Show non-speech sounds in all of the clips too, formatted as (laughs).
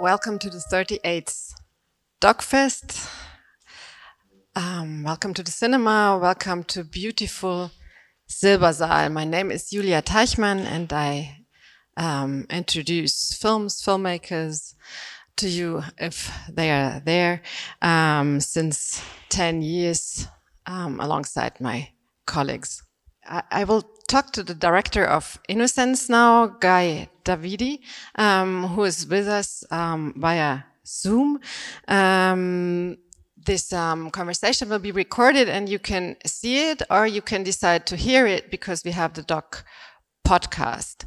welcome to the 38th DocFest. Um, welcome to the cinema. Welcome to beautiful Silbersaal. My name is Julia Teichmann and I um, introduce films, filmmakers to you if they are there um, since 10 years um, alongside my colleagues. I, I, will talk to the director of Innocence now, Guy Davidi, um, who is with us um, via Zoom. Um, this um, conversation will be recorded and you can see it or you can decide to hear it because we have the doc podcast.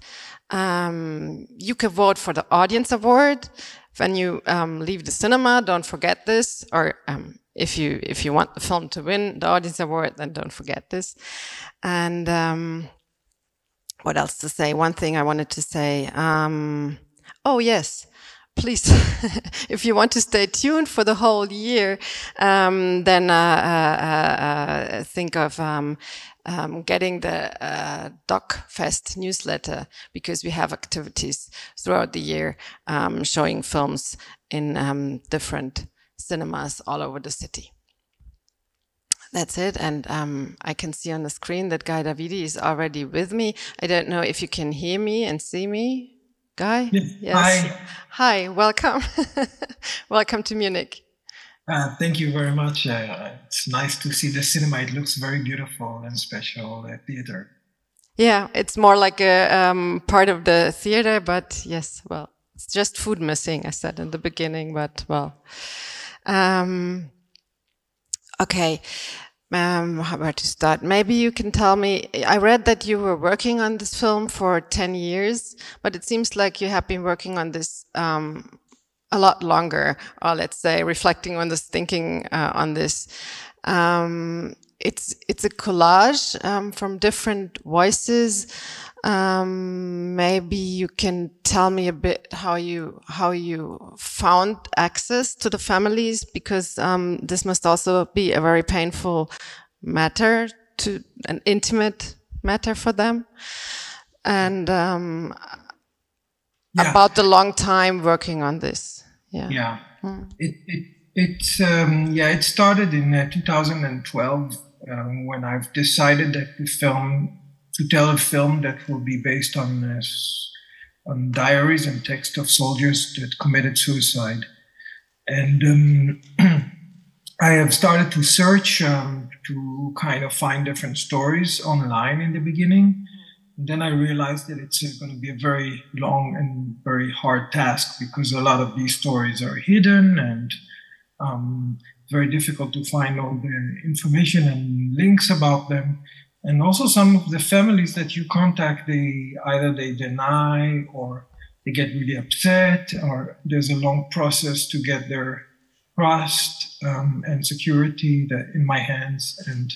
Um, you can vote for the audience award when you um, leave the cinema. Don't forget this, or if you if you want the film to win the audience award, then don't forget this. And um, what else to say? One thing I wanted to say. Um, oh yes, please, (laughs) if you want to stay tuned for the whole year, um, then uh, uh, uh, think of um, um, getting the uh, DocFest newsletter because we have activities throughout the year um, showing films in um, different cinemas all over the city. That's it. And um, I can see on the screen that Guy Davidi is already with me. I don't know if you can hear me and see me. Guy? Yes. yes. Hi. Hi, welcome. (laughs) welcome to Munich. Uh, thank you very much. Uh, it's nice to see the cinema. It looks very beautiful and special uh, theater. Yeah, it's more like a um, part of the theater, but yes, well, it's just food missing, I said in the beginning, but well. Um, okay um, where to start? Maybe you can tell me. I read that you were working on this film for 10 years, but it seems like you have been working on this um, a lot longer, or let's say reflecting on this, thinking uh, on this. Um, it's it's a collage um, from different voices. Um, maybe you can tell me a bit how you how you found access to the families because um, this must also be a very painful matter to an intimate matter for them, and um, yeah. about the long time working on this. Yeah, yeah. Hmm. It it it um, yeah it started in uh, 2012 um, when I've decided that the film to tell a film that will be based on, on diaries and text of soldiers that committed suicide. And um, (clears throat) I have started to search um, to kind of find different stories online in the beginning. And then I realized that it's uh, going to be a very long and very hard task because a lot of these stories are hidden and um, very difficult to find all the information and links about them and also some of the families that you contact they either they deny or they get really upset or there's a long process to get their trust um, and security that in my hands. And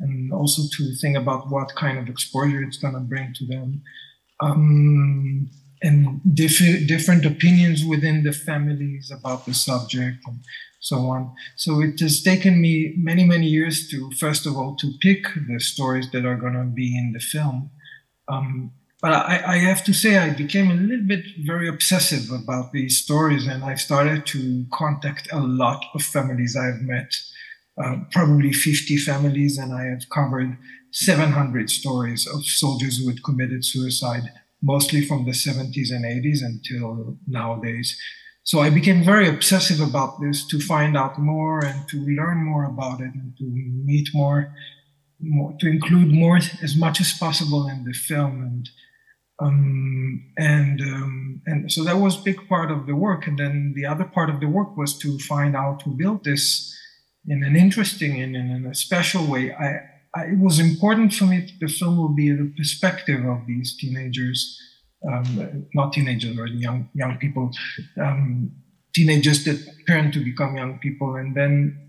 and also to think about what kind of exposure it's going to bring to them. Um, and diff- different opinions within the families about the subject. and so on. So it has taken me many, many years to, first of all, to pick the stories that are going to be in the film. Um, but I, I, have to say, I became a little bit very obsessive about these stories, and I started to contact a lot of families I've met, uh, probably 50 families, and I have covered 700 stories of soldiers who had committed suicide, mostly from the 70s and 80s until nowadays. So I became very obsessive about this to find out more and to learn more about it and to meet more, more to include more as much as possible in the film and um, and um, and so that was a big part of the work. And then the other part of the work was to find out to build this in an interesting and in a special way. I, I, it was important for me that the film will be the perspective of these teenagers um, not teenagers or young young people, um, teenagers that turn to become young people, and then.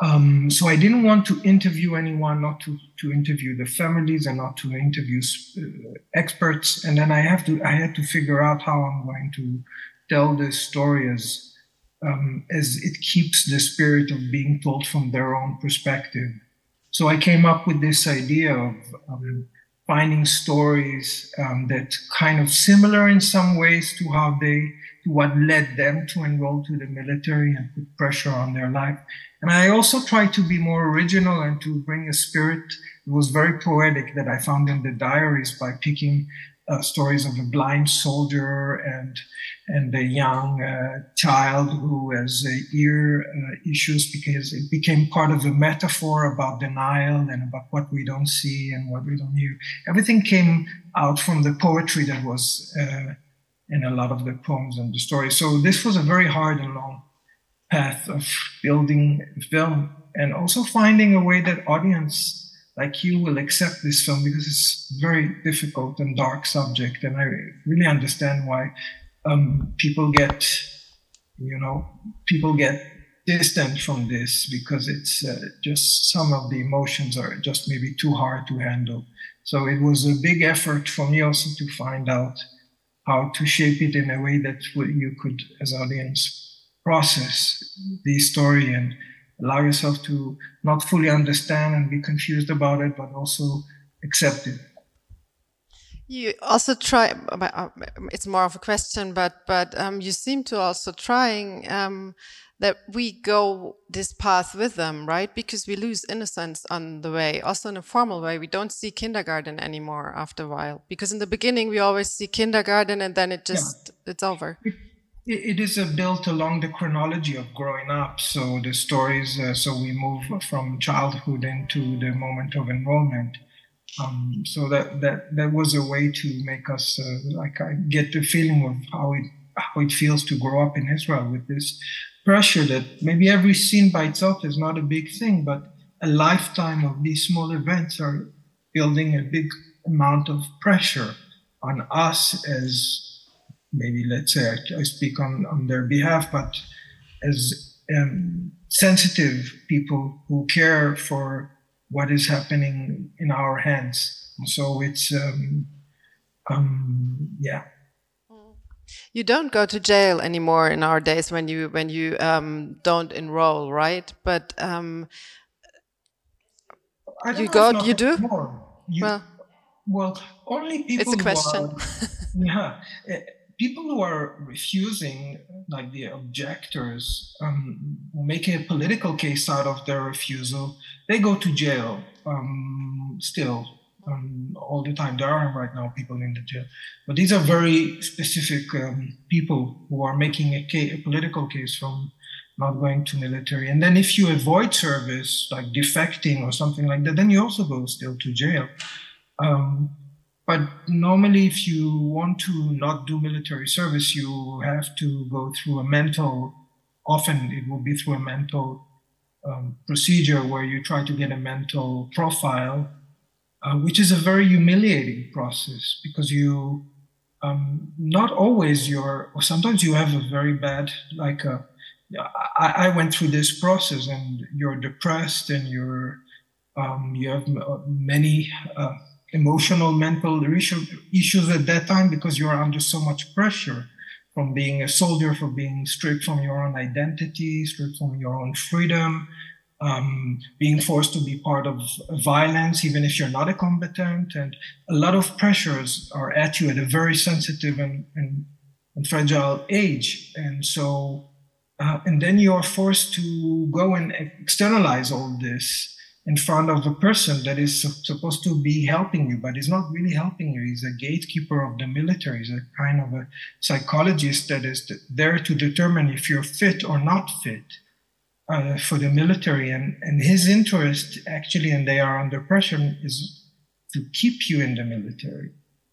Um, so I didn't want to interview anyone, not to, to interview the families, and not to interview uh, experts. And then I have to I had to figure out how I'm going to tell this story as um, as it keeps the spirit of being told from their own perspective. So I came up with this idea of um, finding stories um, that kind of similar in some ways to how they to what led them to enroll to the military and put pressure on their life. And I also tried to be more original and to bring a spirit. It was very poetic that I found in the diaries by picking uh, stories of a blind soldier and and a young uh, child who has uh, ear uh, issues because it became part of a metaphor about denial and about what we don't see and what we don't hear. Everything came out from the poetry that was uh, in a lot of the poems and the stories. So this was a very hard and long path of building film and also finding a way that audience like you will accept this film because it's very difficult and dark subject and i really understand why um, people get you know people get distant from this because it's uh, just some of the emotions are just maybe too hard to handle. So it was a big effort for me also to find out how to shape it in a way that you could as audience process the story and allow yourself to not fully understand and be confused about it, but also accept it. You also try. Uh, it's more of a question, but but um, you seem to also trying um, that we go this path with them, right? Because we lose innocence on the way. Also in a formal way, we don't see kindergarten anymore after a while. Because in the beginning, we always see kindergarten, and then it just yeah. it's over. It, is built along the chronology of growing up. So the stories, uh, so we move from childhood into the moment of enrollment. Um, so that, that that was a way to make us uh, like I get the feeling of how it how it feels to grow up in Israel with this pressure that maybe every scene by itself is not a big thing, but a lifetime of these small events are building a big amount of pressure on us as maybe let's say I, I speak on, on their behalf, but as um, sensitive people who care for what is happening in our hands. So it's, um, um, yeah. You don't go to jail anymore in our days when you when you um, don't enroll, right? But um, you go, you do. You, well, well, only people. It's a question. Are, (laughs) yeah, (laughs) people who are refusing, like the objectors, um, making a political case out of their refusal, they go to jail um, still um, all the time. There are right now people in the jail, but these are very specific um, people who are making a, a political case from not going to military. And then if you avoid service, like defecting or something like that, then you also go still to jail. Um, but normally, if you want to not do military service, you have to go through a mental, often it will be through a mental um, procedure where you try to get a mental profile, uh, which is a very humiliating process because you, um, not always you're, or sometimes you have a very bad, like a, uh, I, I went through this process and you're depressed and you're, um, you have many, uh, emotional, mental issues at that time because you are under so much pressure from being a soldier, from being stripped from your own identity, stripped from your own freedom, um, being forced to be part of violence, even if you're not a combatant. And a lot of pressures are at you at a very sensitive and, and, and fragile age. And so, uh, and then you are forced to go and externalize all this in front of a person that is supposed to be helping you, but is not really helping you. He's a gatekeeper of the military. He's a kind of a psychologist that is there to determine if you're fit or not fit uh, for the military. And, and his interest, actually, and they are under pressure, is to keep you in the military.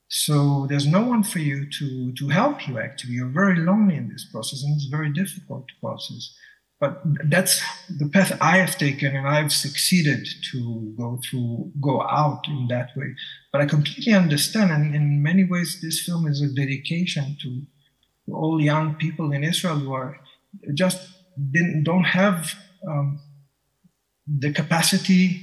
So there's no one for you to, to help you, actually. You're very lonely in this process, and it's a very difficult process but that's the path I have taken, and I've succeeded to go through, go out in that way. But I completely understand, and in many ways, this film is a dedication to all young people in Israel who are just didn't don't have um, the capacity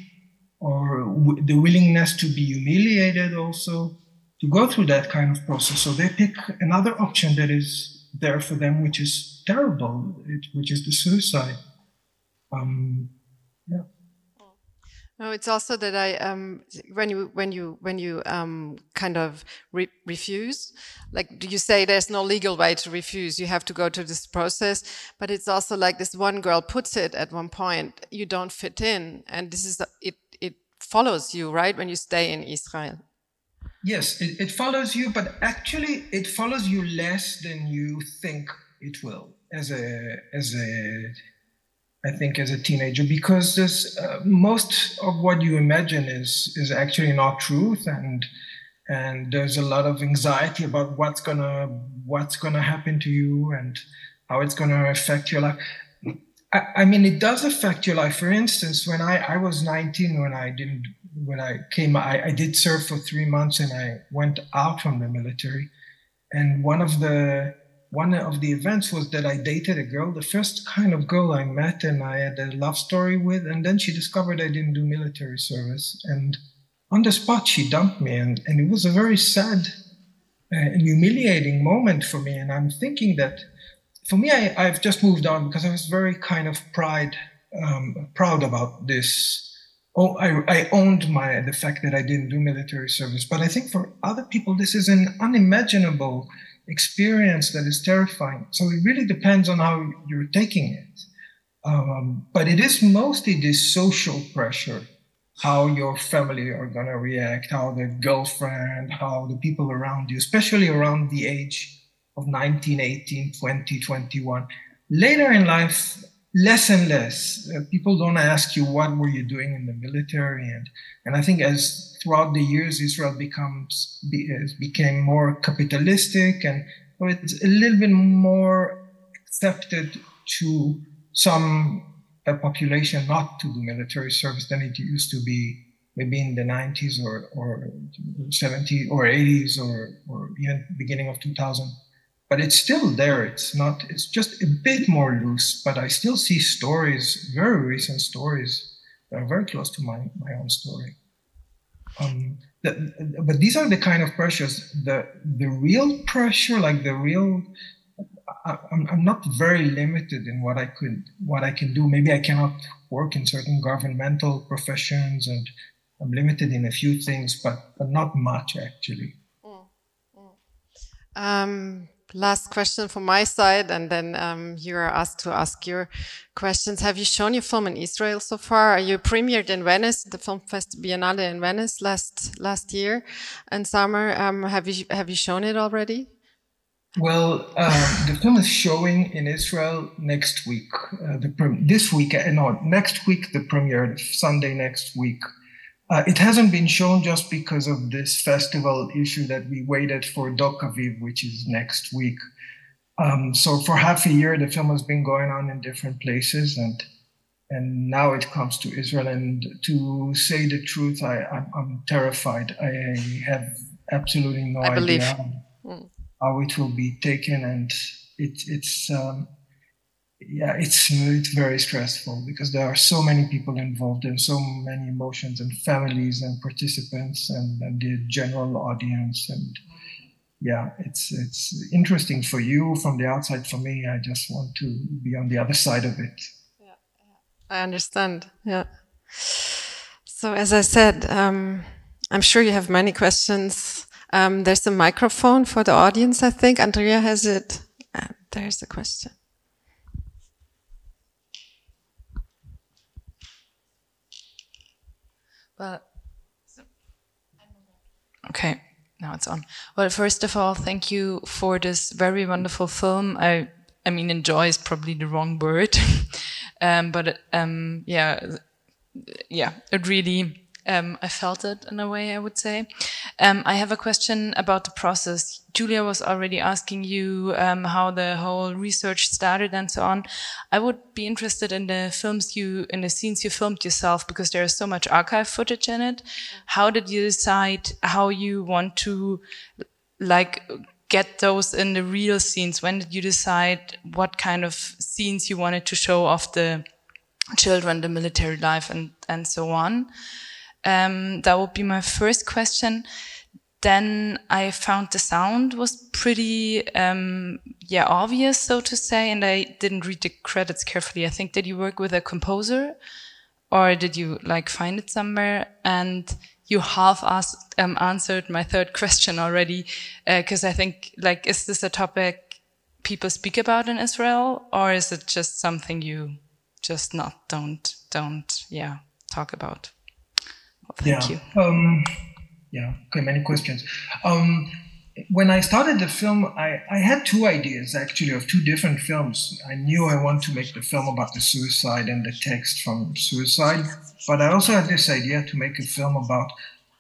or w- the willingness to be humiliated, also to go through that kind of process. So they pick another option that is there for them, which is terrible, it, which is the suicide. Um, yeah. No, it's also that I um, when you when you when you um, kind of re refuse, like do you say, there's no legal way to refuse. You have to go to this process. But it's also like this one girl puts it at one point. You don't fit in, and this is it. It follows you right when you stay in Israel. Yes, it, it follows you, but actually, it follows you less than you think it will. As a as a I think, as a teenager, because there's, uh, most of what you imagine is is actually not truth, and and there's a lot of anxiety about what's gonna what's gonna happen to you and how it's gonna affect your life. I, I mean, it does affect your life. For instance, when I, I was 19, when I didn't when I came, I, I did serve for three months, and I went out from the military, and one of the one of the events was that I dated a girl, the first kind of girl I met and I had a love story with. And then she discovered I didn't do military service. And on the spot, she dumped me. And, and it was a very sad uh, and humiliating moment for me. And I'm thinking that for me, I, I've just moved on because I was very kind of pride, um, proud about this. Oh, I, I owned my the fact that I didn't do military service. But I think for other people, this is an unimaginable experience that is terrifying. So it really depends on how you're taking it. Um, but it is mostly this social pressure, how your family are going to react, how the girlfriend, how the people around you, especially around the age of 19, 18, 20, 21. Later in life, less and less. Uh, people don't ask you what were you doing in the military, and and I think as throughout the years Israel becomes be, uh, became more capitalistic, and it's a little bit more accepted to some a population not to do military service than it used to be maybe in the 90s or, or 70s or 80s or, or even beginning of 2000 but it's still there. It's not, it's just a bit more loose, but I still see stories, very recent stories that are very close to my, my own story. Um, the, but these are the kind of pressures, the, the real pressure, like the real, I, I'm, I'm not very limited in what I could, what I can do. Maybe I cannot work in certain governmental professions and I'm limited in a few things, but, but not much actually. Mm, mm. Um, last question from my side, and then um, you are asked to ask your questions. Have you shown your film in Israel so far? Are you premiered in Venice, the Film Fest Biennale in Venice last last year and summer. Um, have you have you shown it already? Well, uh, the film is showing in Israel next week. Uh, the this week, uh, no, next week the premiere, Sunday next week. Uh, it hasn't been shown just because of this festival issue that we waited for Doc Aviv, which is next week. Um, so for half a year, the film has been going on in different places, and and now it comes to Israel. And to say the truth, I I'm, I'm terrified. I have absolutely no I idea how, mm. how it will be taken, and it, it's um, yeah, it's it's very stressful because there are so many people involved and so many emotions and families and participants and, and the general audience and yeah, it's it's interesting for you from the outside. For me, I just want to be on the other side of it. Yeah. I understand. Yeah. So as I said, um, I'm sure you have many questions. Um, there's a microphone for the audience. I think Andrea has it. Uh, there's a question. Well, okay, now it's on. Well, first of all, thank you for this very wonderful film. I, I mean, enjoy is probably the wrong word, (laughs) um, but um, yeah, yeah, it really um, I felt it in a way, I would say. Um, I have a question about the process. Julia was already asking you um, how the whole research started and so on. I would be interested in the films you, in the scenes you filmed yourself, because there is so much archive footage in it. How did you decide how you want to, like, get those in the real scenes? When did you decide what kind of scenes you wanted to show of the children, the military life, and and so on? Um, that would be my first question. Then I found the sound was pretty, um, yeah, obvious, so to say, and I didn't read the credits carefully. I think that you work with a composer or did you like find it somewhere? And you half asked, um, answered my third (laughs) question already, because uh, I think like, is this a topic people speak about in Israel, or is it just something you just not don't don't yeah talk about? Well, thank yeah. you. Um, yeah. Okay. Many questions. Um, when I started the film, I, I had two ideas actually of two different films. I knew I wanted to make the film about the suicide and the text from suicide, but I also had this idea to make a film about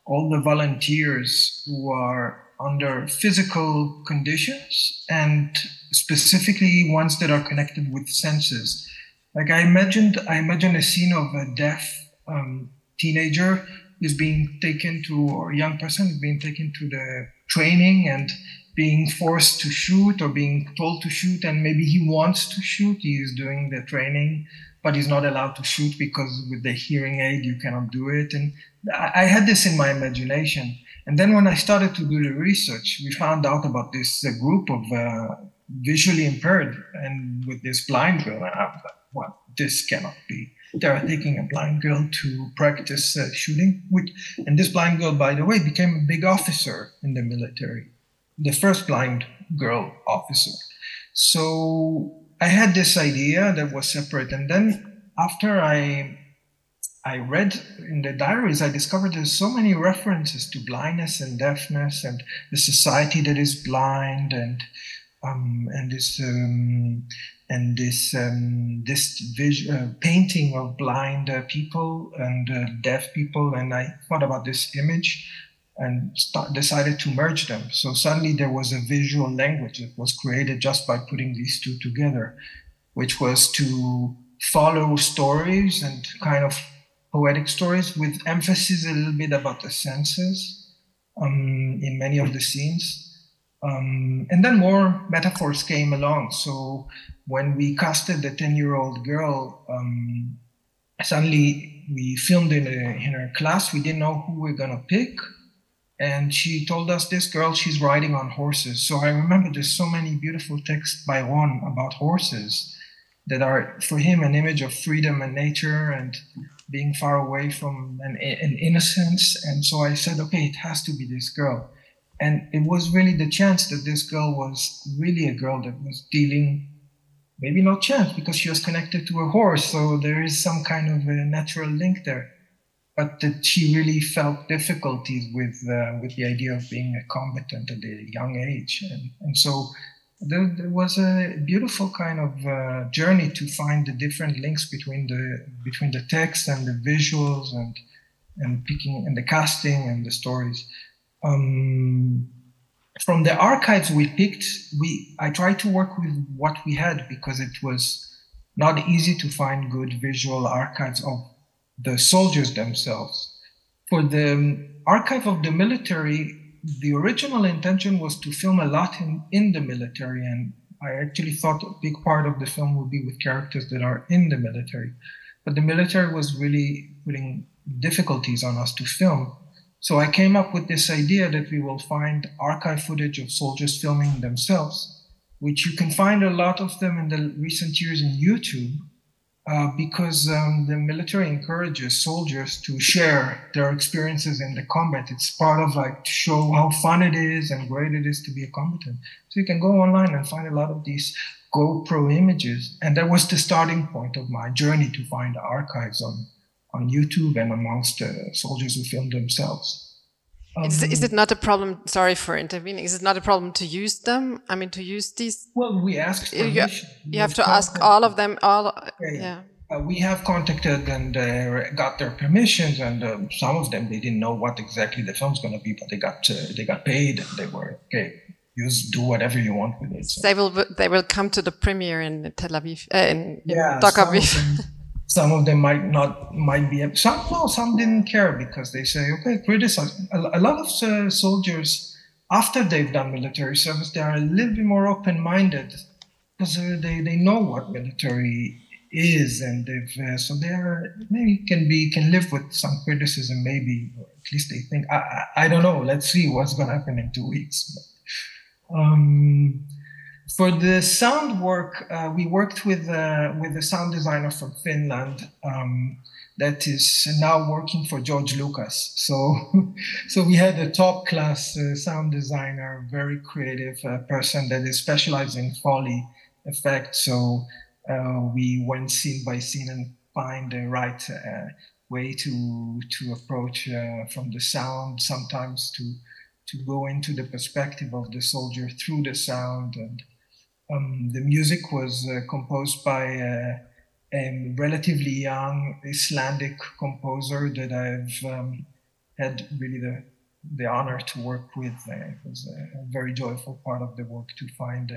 all the volunteers who are under physical conditions and specifically ones that are connected with senses. Like I imagined, I imagined a scene of a deaf um, teenager is being taken to, or a young person is being taken to the training and being forced to shoot or being told to shoot and maybe he wants to shoot he is doing the training but he's not allowed to shoot because with the hearing aid you cannot do it. And i had this in my imagination. And then when i started to do the research we found out about this group of uh, visually impaired and with this blind girl. And i was like well this cannot be they are taking a blind girl to practice uh, shooting. Which, and this blind girl, by the way, became a big officer in the military, the first blind girl officer. So I had this idea that was separate, and then after I I read in the diaries, I discovered there's so many references to blindness and deafness and the society that is blind and um, and this um, and this um, this uh, painting of blind uh, people and uh, deaf people, and I thought about this image and start, decided to merge them. So suddenly there was a visual language that was created just by putting these two together, which was to follow stories and kind of poetic stories with emphasis a little bit about the senses um, in many of the scenes. Um, and then more metaphors came along. So when we casted the 10 year old girl, um, suddenly we filmed in, a, in her class. We didn't know who we are going to pick. And she told us this girl, she's riding on horses. So I remember there's so many beautiful texts by Ron about horses that are for him an image of freedom and nature and being far away from an, an innocence. And so I said, okay, it has to be this girl. And it was really the chance that this girl was really a girl that was dealing maybe not chance because she was connected to a horse, so there is some kind of a natural link there. But that she really felt difficulties with uh, with the idea of being a combatant at a young age, and and so there, there was a beautiful kind of uh, journey to find the different links between the between the text and the visuals and and picking and the casting and the stories. Um, from the archives we picked, we I tried to work with what we had because it was not easy to find good visual archives of the soldiers themselves. For the archive of the military, the original intention was to film a lot in, in the military, and I actually thought a big part of the film would be with characters that are in the military. But the military was really putting difficulties on us to film. So I came up with this idea that we will find archive footage of soldiers filming themselves, which you can find a lot of them in the recent years in YouTube, uh, because um, the military encourages soldiers to share their experiences in the combat. It's part of like to show how fun it is and great it is to be a combatant. So you can go online and find a lot of these GoPro images, and that was the starting point of my journey to find archives on on YouTube and amongst uh, soldiers who film themselves. Um, is, is, it not a problem? Sorry for intervening. Is it not a problem to use them? I mean, to use these? Well, we ask permission. You, you have to ask all of them. All okay. yeah. Uh, we have contacted and uh, got their permissions, and uh, some of them they didn't know what exactly the film's going to be, but they got uh, they got paid, and they were okay. Use do whatever you want with it. So. They will they will come to the premiere in Tel Aviv, uh, in, in yeah, Aviv. (laughs) some of them might not might be some no some didn't care because they say okay criticize. A, a lot of uh, soldiers after they've done military service they are a little bit more open-minded because uh, they, they know what military is and they've uh, so they are maybe can be can live with some criticism maybe or at least they think I, I, I don't know. Let's see what's going to happen in two weeks. But, um, for the sound work, uh, we worked with uh, with a sound designer from Finland um, that is now working for George Lucas. So, (laughs) so we had a top class uh, sound designer, very creative uh, person that is specialized in Foley effects. So uh, we went scene by scene and find the right uh, way to to approach from the sound. Sometimes to to go into the perspective of the soldier through the sound and um, the music was uh, composed by uh, a relatively young Icelandic composer that I've um, had really the the honor to work with. Uh, it was a, very joyful part of the work to find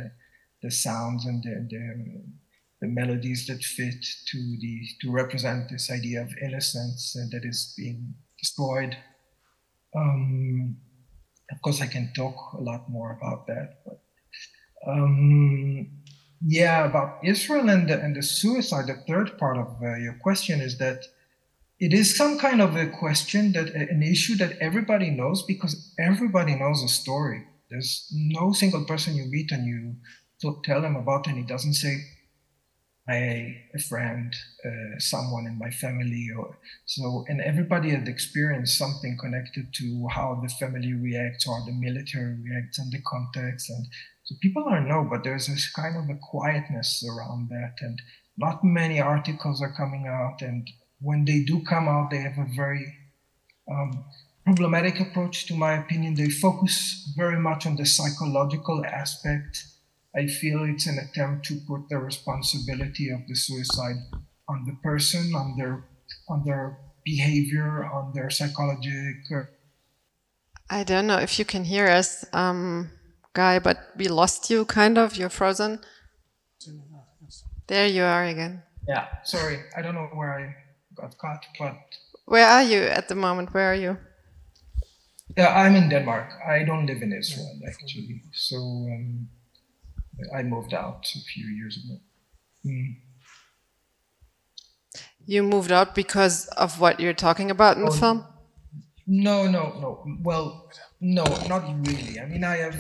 the sounds and the, the, the, melodies that fit to the to represent this idea of innocence that is being destroyed. Um, of course, I can talk a lot more about that, but um, yeah, about Israel and the, and the suicide, the third part of uh, your question is that it is some kind of a question that an issue that everybody knows because everybody knows a story. There's no single person you meet and you tell them about and he doesn't say, I, a friend, uh, someone in my family, or so, and everybody had experienced something connected to how the family reacts or the military reacts and the context and so people don't know, but there's this kind of a quietness around that, and not many articles are coming out. And when they do come out, they have a very um, problematic approach, to my opinion. They focus very much on the psychological aspect. I feel it's an attempt to put the responsibility of the suicide on the person, on their on their behavior, on their psychological. I don't know if you can hear us. Um guy, but we lost you kind of. You're frozen. There you are again. Yeah, sorry. I don't know where I got caught, but. Where are you at the moment? Where are you? Yeah, I'm in Denmark. I don't live in Israel, actually. So um, I moved out a few years ago. Mm. You moved out because of what you're talking about in oh, the film? No, no, no. Well, no, not really. I mean, I have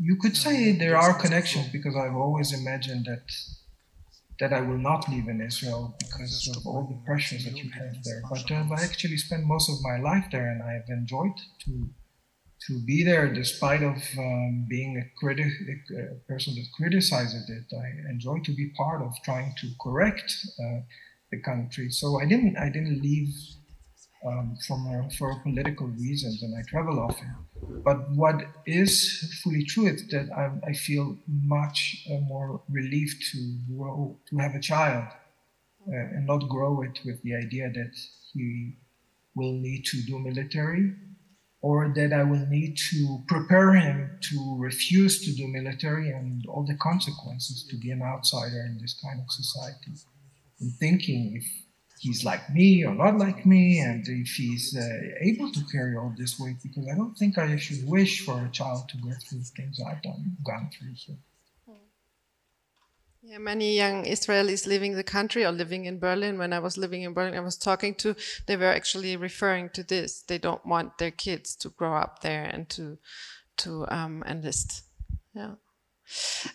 you could say there are connections because I've always imagined that that I will not live in Israel because of all the pressures that you have there. But uh, I actually spent most of my life there, and I've enjoyed to to be there, despite of um, being a critic, a person that criticizes it. I enjoy to be part of trying to correct uh, the country. So I didn't I didn't leave um, from for political reasons, and I travel often. But what is fully true is that I, I feel much uh, more relieved to grow, to have a child, uh, and not grow it with the idea that he will need to do military, or that I will need to prepare him to refuse to do military and all the consequences to be an outsider in this kind of society. And thinking if he's like me or not like me, and if he's uh, able to carry all this weight, because I don't think I should wish for a child to go through things I've done, gone through. So. Yeah, many young Israelis leaving the country or living in Berlin. When I was living in Berlin, I was talking to, they were actually referring to this. They don't want their kids to grow up there and to, to um, enlist. Yeah.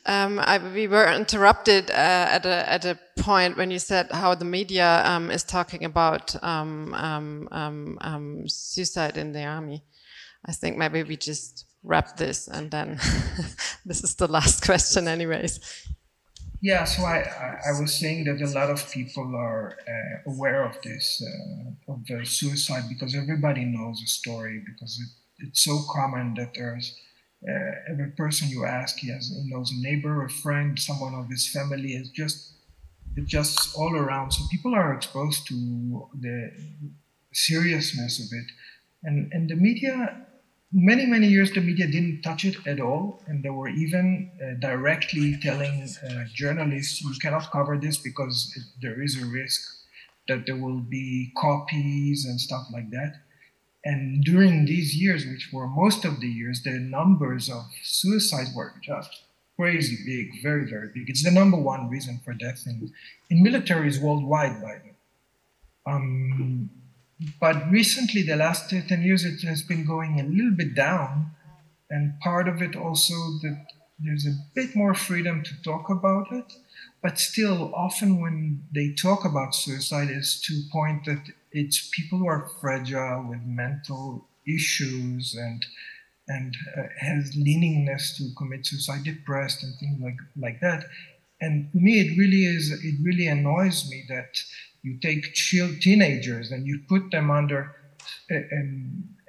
Um, I, we were interrupted uh, at, a, at a point when you said how the media um, is talking about um, um, um, um suicide in the army. I think maybe we just wrap this and then (laughs) this is the last question anyways. Yeah, so I, I, was saying that a lot of people are uh, aware of this, uh, of the suicide, because everybody knows the story, because it, it's so common that there's uh, every person you ask, he has he knows a neighbor, a friend, someone of his family. It's just it's just all around. So people are exposed to the seriousness of it, and and the media. Many many years the media didn't touch it at all, and they were even uh, directly telling uh, journalists, "You cannot cover this because it, there is a risk that there will be copies and stuff like that." And during these years, which were most of the years, the numbers of suicides were just crazy big, very, very big. It's the number one reason for death in, in militaries worldwide, by the way. Um, but recently, the last 10 years, it has been going a little bit down. And part of it also that there's a bit more freedom to talk about it, but still, often when they talk about suicide, is to point that it's people who are fragile with mental issues and and uh, has leaningness to commit suicide, depressed, and things like like that. And to me, it really is. It really annoys me that you take child teenagers and you put them under a,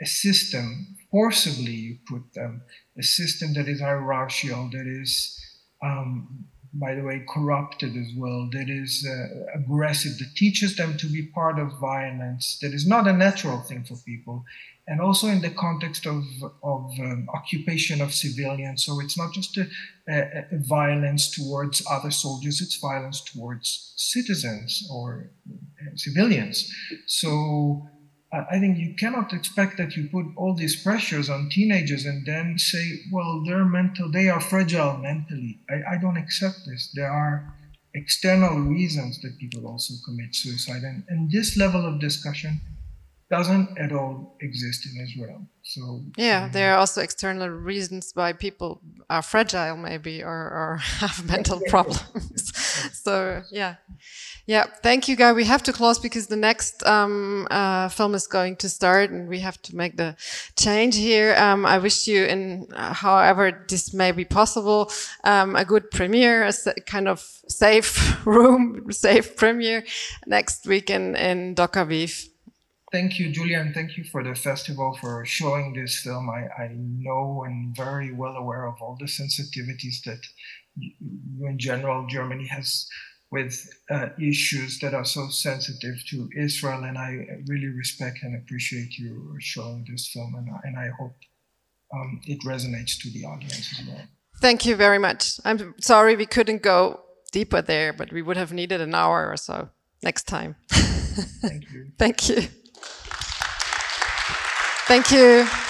a, system forcibly. You put them a system that is hierarchical, that is um, by the way, corrupted as well, that is uh, aggressive, that teaches them to be part of violence, that is not a natural thing for people. And also in the context of, of um, occupation of civilians. So it's not just a, a, a, violence towards other soldiers, it's violence towards citizens or uh, civilians. So I think you cannot expect that you put all these pressures on teenagers and then say, well, they're mental, they are fragile mentally. I, I don't accept this. There are external reasons that people also commit suicide. And, and this level of discussion doesn't at all exist in Israel. So yeah, um, there are also external reasons why people are fragile, maybe, or, or (laughs) have mental (laughs) problems. (laughs) so yeah, yeah. Thank you, Guy. We have to close because the next um, uh, film is going to start, and we have to make the change here. Um, I wish you, in uh, however this may be possible, um, a good premiere, a kind of safe (laughs) room, safe premiere next week in in Doc Aviv thank you, Julia, and thank you for the festival for showing this film. I, I know and very well aware of all the sensitivities that you, in general Germany has with uh, issues that are so sensitive to Israel, and I really respect and appreciate you showing this film, and, and I hope um, it resonates to the audience as well. Thank you very much. I'm sorry we couldn't go deeper there, but we would have needed an hour or so next time. Thank you. (laughs) Thank you. Thank you.